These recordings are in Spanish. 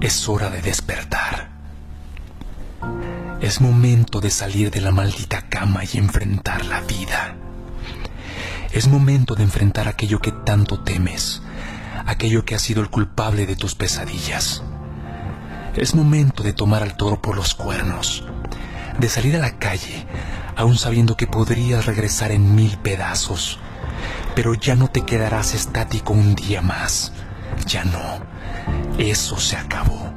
Es hora de despertar. Es momento de salir de la maldita cama y enfrentar la vida. Es momento de enfrentar aquello que tanto temes, aquello que ha sido el culpable de tus pesadillas. Es momento de tomar al toro por los cuernos, de salir a la calle, aún sabiendo que podrías regresar en mil pedazos, pero ya no te quedarás estático un día más. Ya no. Eso se acabó.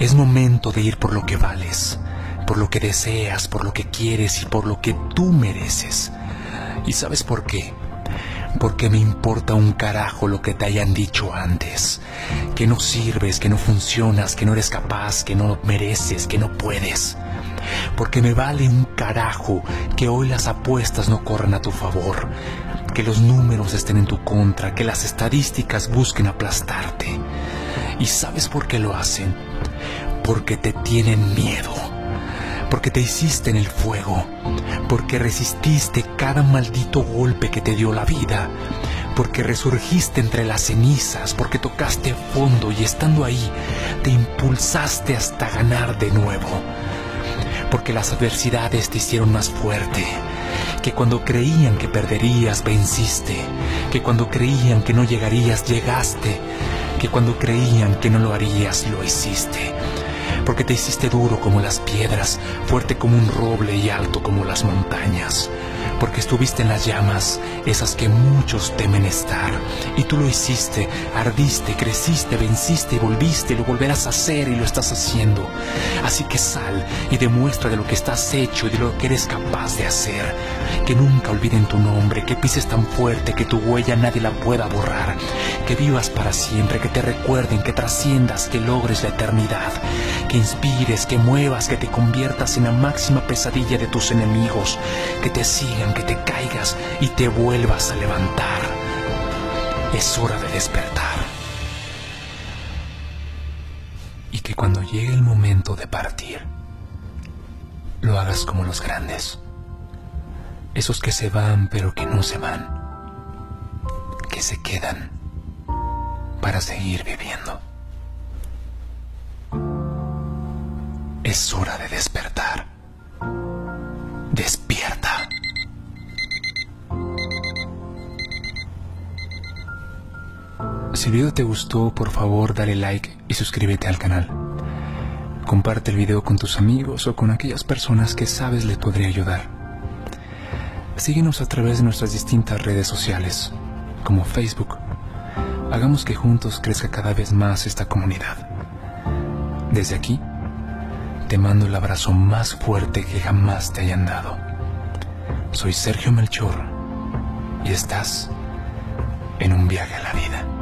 Es momento de ir por lo que vales, por lo que deseas, por lo que quieres y por lo que tú mereces. ¿Y sabes por qué? Porque me importa un carajo lo que te hayan dicho antes. Que no sirves, que no funcionas, que no eres capaz, que no mereces, que no puedes. Porque me vale un carajo que hoy las apuestas no corran a tu favor, que los números estén en tu contra, que las estadísticas busquen aplastarte. ¿Y sabes por qué lo hacen? Porque te tienen miedo. Porque te hiciste en el fuego, porque resististe cada maldito golpe que te dio la vida, porque resurgiste entre las cenizas, porque tocaste fondo y estando ahí te impulsaste hasta ganar de nuevo, porque las adversidades te hicieron más fuerte, que cuando creían que perderías venciste, que cuando creían que no llegarías llegaste, que cuando creían que no lo harías lo hiciste. Porque te hiciste duro como las piedras, fuerte como un roble y alto como las montañas, porque estuviste en las llamas, esas que muchos temen estar, y tú lo hiciste, ardiste, creciste, venciste y volviste, lo volverás a hacer y lo estás haciendo. Así que sal y demuestra de lo que estás hecho y de lo que eres capaz de hacer. Que nunca olviden tu nombre, que pises tan fuerte que tu huella nadie la pueda borrar, que vivas para siempre, que te recuerden, que trasciendas, que logres la eternidad, que inspires, que muevas, que te conviertas en la máxima pesadilla de tus enemigos, que te sigan, que te caigas y te vuelvas a levantar. Es hora de despertar. Y que cuando llegue el momento de partir, lo hagas como los grandes. Esos que se van pero que no se van. Que se quedan para seguir viviendo. Es hora de despertar. Si el video te gustó, por favor dale like y suscríbete al canal. Comparte el video con tus amigos o con aquellas personas que sabes les podría ayudar. Síguenos a través de nuestras distintas redes sociales, como Facebook. Hagamos que juntos crezca cada vez más esta comunidad. Desde aquí, te mando el abrazo más fuerte que jamás te hayan dado. Soy Sergio Melchor y estás en un viaje a la vida.